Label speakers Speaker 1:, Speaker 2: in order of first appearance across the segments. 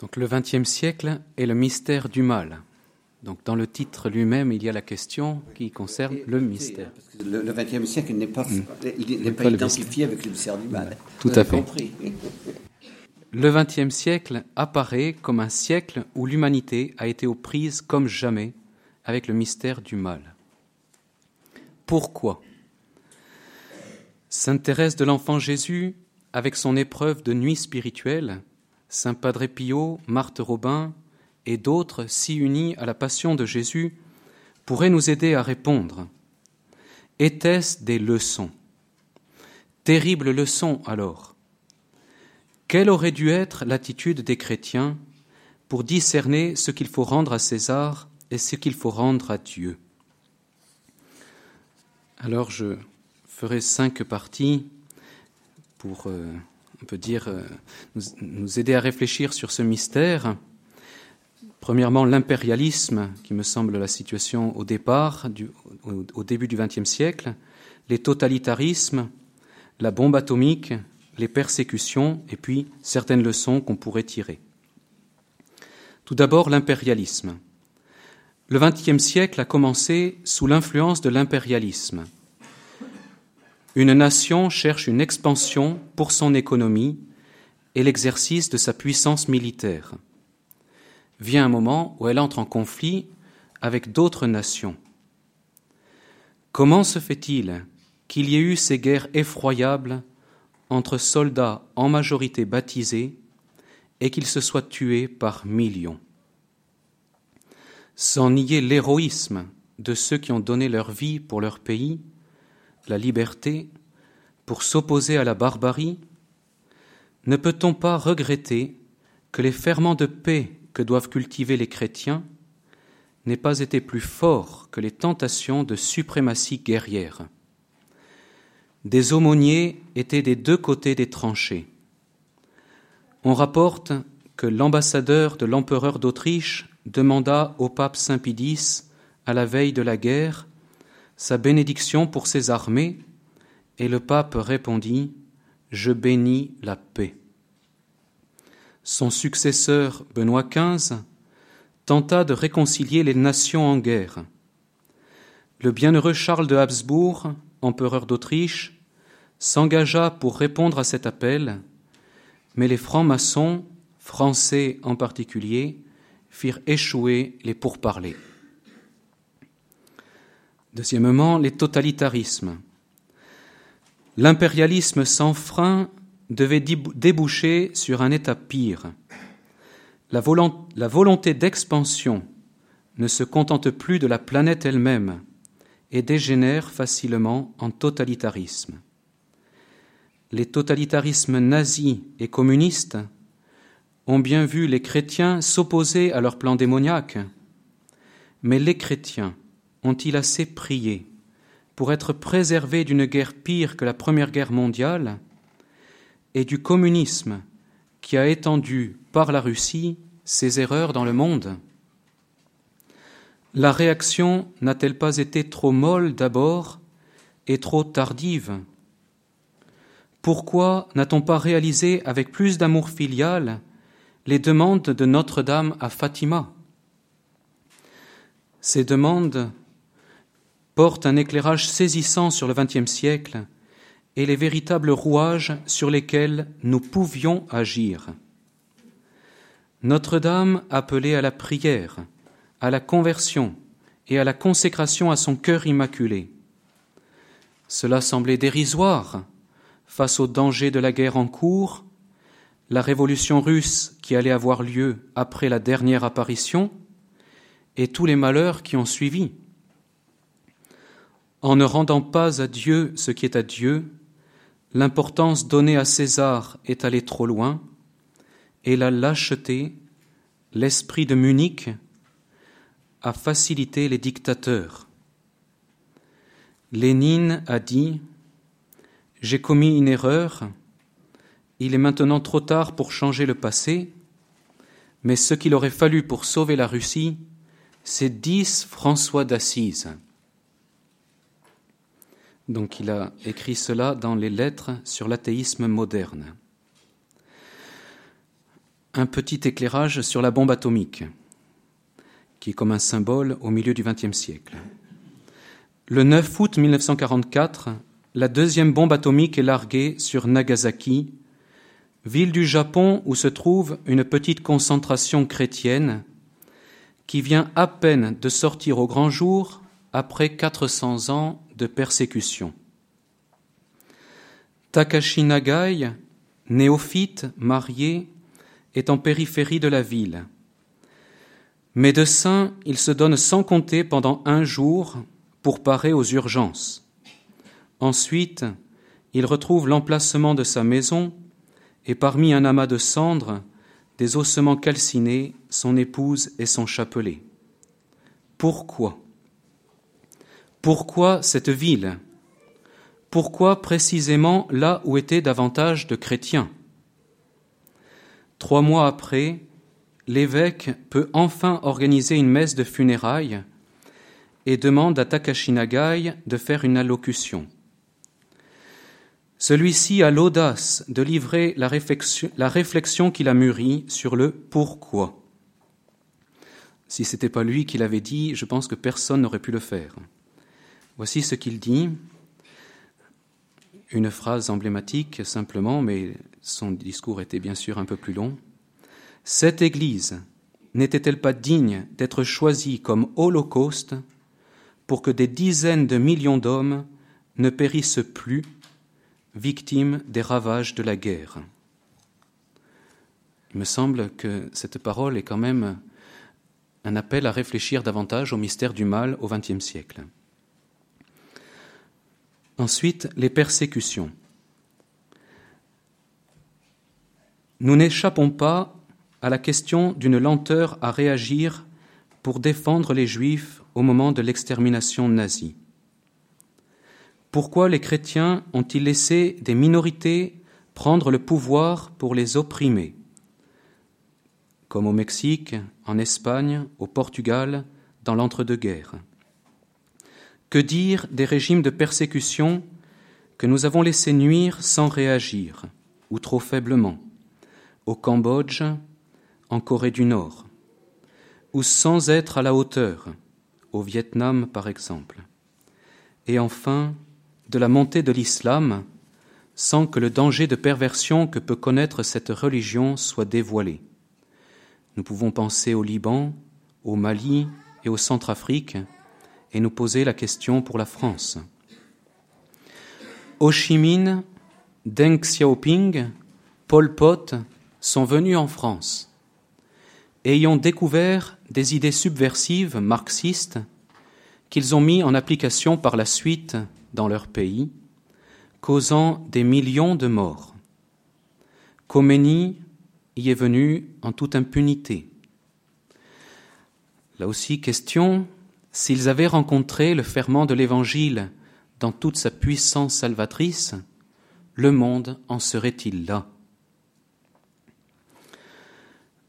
Speaker 1: Donc le XXe siècle est le mystère du mal. Donc dans le titre lui-même, il y a la question qui concerne le mystère.
Speaker 2: le XXe siècle n'est pas, hmm. pas, identifié avec le mystère du mal.
Speaker 1: Tout à fait. Compris. Le XXe siècle apparaît comme un siècle où l'humanité a été aux prises comme jamais avec le mystère du mal. Pourquoi? Sainte Thérèse de l'Enfant Jésus, avec son épreuve de nuit spirituelle, Saint Padre Pio, Marthe Robin et d'autres si unis à la passion de Jésus pourraient nous aider à répondre. Était-ce des leçons? Terrible leçon alors. Quelle aurait dû être l'attitude des chrétiens pour discerner ce qu'il faut rendre à César et ce qu'il faut rendre à Dieu? Alors je ferai cinq parties pour euh, on peut dire, euh, nous, aider à réfléchir sur ce mystère. Premièrement, l'impérialisme, qui me semble la situation au départ, au, début du XXe siècle, les totalitarismes, la bombe atomique, les persécutions, et puis certaines leçons qu'on pourrait tirer. Tout d'abord, l'impérialisme. Le XXe siècle a commencé sous l'influence de l'impérialisme. Une nation cherche une expansion pour son économie et l'exercice de sa puissance militaire. Vient un moment où elle entre en conflit avec d'autres nations. Comment se fait-il qu'il y ait eu ces guerres effroyables entre soldats en majorité baptisés et qu'ils se soient tués par millions? Sans nier l'héroïsme de ceux qui ont donné leur vie pour leur pays, la liberté, pour s'opposer à la barbarie, ne peut-on pas regretter que les ferments de paix que doivent cultiver les chrétiens n'aient pas été plus forts que les tentations de suprématie guerrière? Des aumôniers étaient des deux côtés des tranchées. On rapporte que l'ambassadeur de l'empereur d'Autriche demanda au pape Saint Pidis, à la veille de la guerre, sa bénédiction pour ses armées, et le pape répondit Je bénis la paix. Son successeur, Benoît XV, tenta de réconcilier les nations en guerre. Le bienheureux Charles de Habsbourg, empereur d'Autriche, s'engagea pour répondre à cet appel, mais les francs-maçons, français en particulier, firent échouer les pourparlers. Deuxièmement, les totalitarismes. L'impérialisme sans frein devait déboucher sur un état pire. La, volonté d'expansion ne se contente plus de la planète elle-même et dégénère facilement en totalitarisme. Les totalitarismes nazis et communistes ont bien vu les chrétiens s'opposer à leur plan démoniaque, mais les chrétiens ont-ils assez prié pour être préservés d'une guerre pire que la Première Guerre mondiale et du communisme qui a étendu par la Russie ses erreurs dans le monde? La réaction n'a-t-elle pas été trop molle d'abord et trop tardive? Pourquoi n'a-t-on pas réalisé avec plus d'amour filial les demandes de Notre-Dame à Fatima? Ces demandes porte un éclairage saisissant sur le XXe siècle et les véritables rouages sur lesquels nous pouvions agir. Notre-Dame appelait à la prière, à la conversion et à la consécration à son cœur immaculé. Cela semblait dérisoire face au danger de la guerre en cours, la révolution russe qui allait avoir lieu après la dernière apparition, et tous les malheurs qui ont suivi. En ne rendant pas à Dieu ce qui est à Dieu, l'importance donnée à César est allée trop loin, et la lâcheté, l'esprit de Munich, a facilité les dictateurs. Lénine a dit J'ai commis une erreur, il est maintenant trop tard pour changer le passé, mais ce qu'il aurait fallu pour sauver la Russie, c'est dix François d'Assise. Donc il a écrit cela dans les lettres sur l'athéisme moderne. un petit éclairage sur la bombe atomique, qui est comme un symbole au milieu du XXe siècle. Le 9 août 1944, la deuxième bombe atomique est larguée sur Nagasaki, ville du Japon où se trouve une petite concentration chrétienne qui vient à peine de sortir au grand jour après 400 ans de persécution. Takashi Nagai, néophyte, marié, est en périphérie de la ville. Médecin, il se donne sans compter pendant un jour pour parer aux urgences. Ensuite, il retrouve l'emplacement de sa maison et parmi un amas de cendres, des ossements calcinés, son épouse et son chapelet. Pourquoi? Pourquoi cette ville? Pourquoi précisément là où étaient davantage de chrétiens? Trois mois après, l'évêque peut enfin organiser une messe de funérailles et demande à Takashi Nagai de faire une allocution. Celui-ci a l'audace de livrer la réflexion, la réflexion qu'il a mûrie sur le pourquoi. Si ce n'était pas lui qui l'avait dit, je pense que personne n'aurait pu le faire. Voici ce qu'il dit, une phrase emblématique simplement, mais son discours était bien sûr un peu plus long. Cette Église n'était-elle pas digne d'être choisie comme holocauste pour que des dizaines de millions d'hommes ne périssent plus victimes des ravages de la guerre? Il me semble que cette parole est quand même un appel à réfléchir davantage au mystère du mal au XXe siècle. Ensuite, les persécutions. Nous n'échappons pas à la question d'une lenteur à réagir pour défendre les Juifs au moment de l'extermination nazie. Pourquoi les chrétiens ont-ils laissé des minorités prendre le pouvoir pour les opprimer? Comme au Mexique, en Espagne, au Portugal, dans l'entre-deux-guerres. Que dire des régimes de persécution que nous avons laissés nuire sans réagir, ou trop faiblement, au Cambodge, en Corée du Nord, ou sans être à la hauteur, au Vietnam par exemple, et enfin de la montée de l'islam sans que le danger de perversion que peut connaître cette religion soit dévoilé. Nous pouvons penser au Liban, au Mali et au Centrafrique et nous poser la question pour la France. Ho Chi Minh, Deng Xiaoping, Pol Pot sont venus en France. Ayant découvert des idées subversives marxistes qu'ils ont mis en application par la suite dans leur pays, causant des millions de morts. Khomeini y est venu en toute impunité. Là aussi, question, s'ils avaient rencontré le ferment de l'Évangile dans toute sa puissance salvatrice, le monde en serait-il là?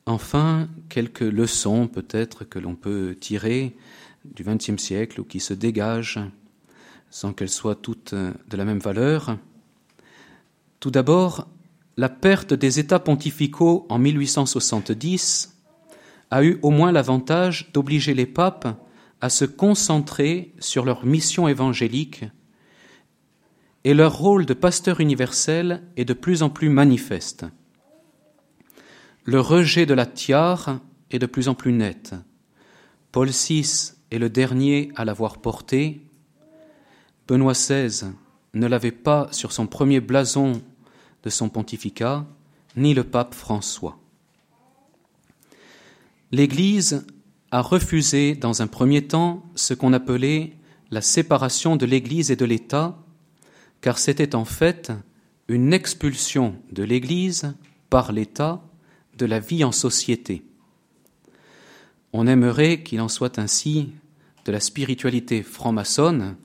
Speaker 1: Enfin, quelques leçons peut-être que l'on peut tirer du XXe siècle ou qui se dégagent sans qu'elles soient toutes de la même valeur. Tout d'abord, la perte des États pontificaux en 1870 a eu au moins l'avantage d'obliger les papes à se concentrer sur leur mission évangélique et leur rôle de pasteur universel est de plus en plus manifeste. Le rejet de la tiare est de plus en plus net. Paul VI est le dernier à l'avoir porté, Benoît XVI ne l'avait pas sur son premier blason de son pontificat, ni le pape François. L'Église a refusé dans un premier temps ce qu'on appelait la séparation de l'Église et de l'État, car c'était en fait une expulsion de l'Église par l'État de la vie en société. On aimerait qu'il en soit ainsi de la spiritualité franc-maçonne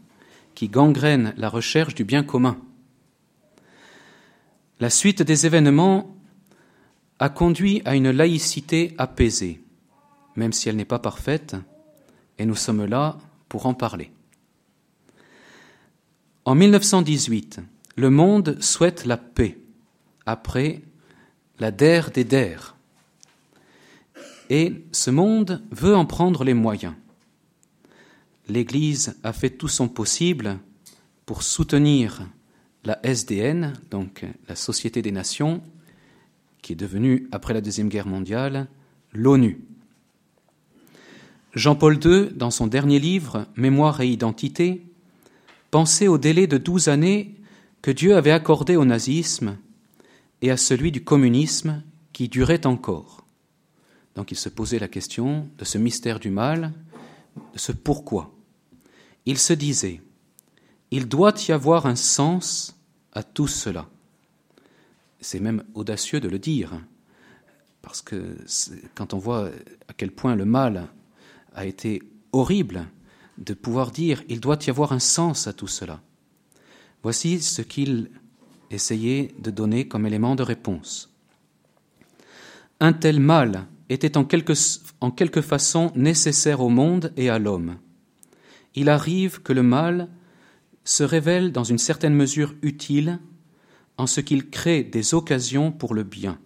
Speaker 1: qui gangrène la recherche du bien commun. La suite des événements a conduit à une laïcité apaisée, même si elle n'est pas parfaite, et nous sommes là pour en parler. En 1918, le monde souhaite la paix, après la der des der, Et ce monde veut en prendre les moyens. L'Église a fait tout son possible pour soutenir la SDN, donc la Société des Nations, qui est devenue, après la Deuxième Guerre mondiale, l'ONU. Jean-Paul II, dans son dernier livre, Mémoire et Identité, pensait au délai de douze années que Dieu avait accordé au nazisme et à celui du communisme qui durait encore. Donc il se posait la question de ce mystère du mal, de ce pourquoi. Il se disait, il doit y avoir un sens à tout cela. C'est même audacieux de le dire, parce que quand on voit à quel point le mal a été horrible de pouvoir dire il doit y avoir un sens à tout cela. Voici ce qu'il essayait de donner comme élément de réponse. Un tel mal était en quelque, en quelque façon nécessaire au monde et à l'homme. Il arrive que le mal se révèle dans une certaine mesure utile en ce qu'il crée des occasions pour le bien.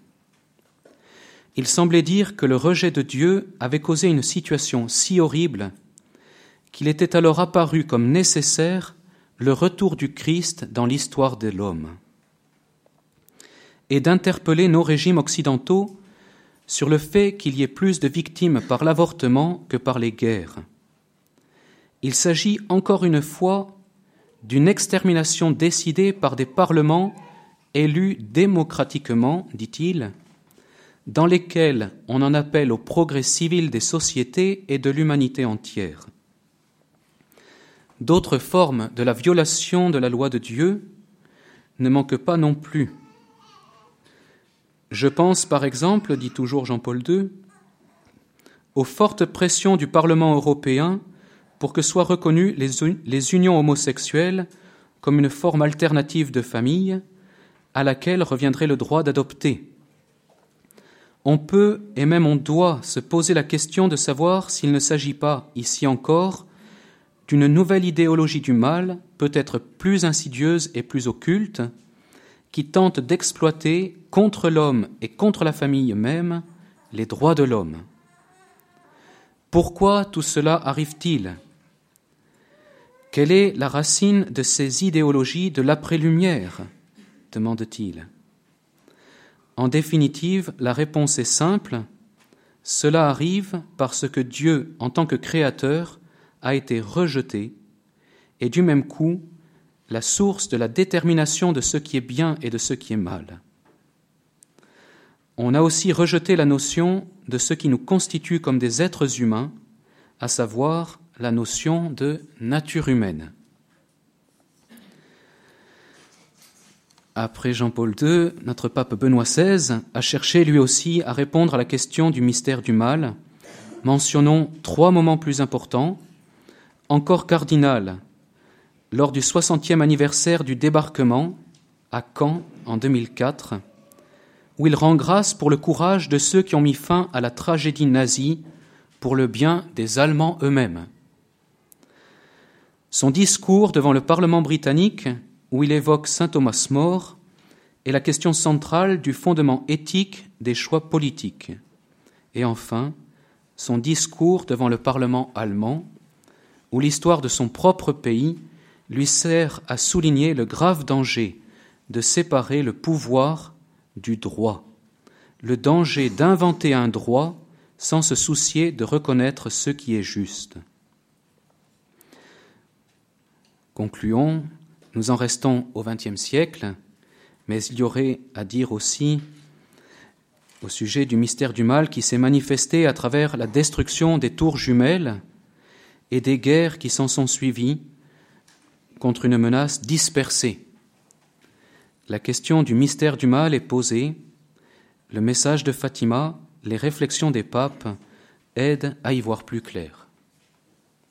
Speaker 1: Il semblait dire que le rejet de Dieu avait causé une situation si horrible qu'il était alors apparu comme nécessaire le retour du Christ dans l'histoire de l'homme et d'interpeller nos régimes occidentaux sur le fait qu'il y ait plus de victimes par l'avortement que par les guerres. Il s'agit encore une fois d'une extermination décidée par des parlements élus démocratiquement, dit-il, dans lesquels on en appelle au progrès civil des sociétés et de l'humanité entière. D'autres formes de la violation de la loi de Dieu ne manquent pas non plus. Je pense par exemple, dit toujours Jean-Paul II, aux fortes pressions du Parlement européen pour que soient reconnues les, unions homosexuelles comme une forme alternative de famille à laquelle reviendrait le droit d'adopter. On peut et même on doit se poser la question de savoir s'il ne s'agit pas, ici encore, d'une nouvelle idéologie du mal, peut-être plus insidieuse et plus occulte, qui tente d'exploiter contre l'homme et contre la famille même les droits de l'homme. Pourquoi tout cela arrive-t-il? Quelle est la racine de ces idéologies de l'après-lumière? demande-t-il. En définitive, la réponse est simple. Cela arrive parce que Dieu, en tant que créateur, a été rejeté, et du même coup, la source de la détermination de ce qui est bien et de ce qui est mal. On a aussi rejeté la notion de ce qui nous constitue comme des êtres humains, à savoir la notion de nature humaine. Après Jean-Paul II, notre pape Benoît XVI a cherché lui aussi à répondre à la question du mystère du mal. Mentionnons trois moments plus importants. Encore cardinal, lors du 60e anniversaire du débarquement à Caen en 2004, où il rend grâce pour le courage de ceux qui ont mis fin à la tragédie nazie pour le bien des Allemands eux-mêmes. Son discours devant le Parlement britannique, où il évoque saint Thomas More, est la question centrale du fondement éthique des choix politiques. Et enfin, son discours devant le Parlement allemand, où l'histoire de son propre pays lui sert à souligner le grave danger de séparer le pouvoir du droit, le danger d'inventer un droit sans se soucier de reconnaître ce qui est juste. Concluons, nous en restons au XXe siècle, mais il y aurait à dire aussi au sujet du mystère du mal qui s'est manifesté à travers la destruction des tours jumelles et des guerres qui s'en sont suivies contre une menace dispersée. La question du mystère du mal est posée. Le message de Fatima, les réflexions des papes aident à y voir plus clair.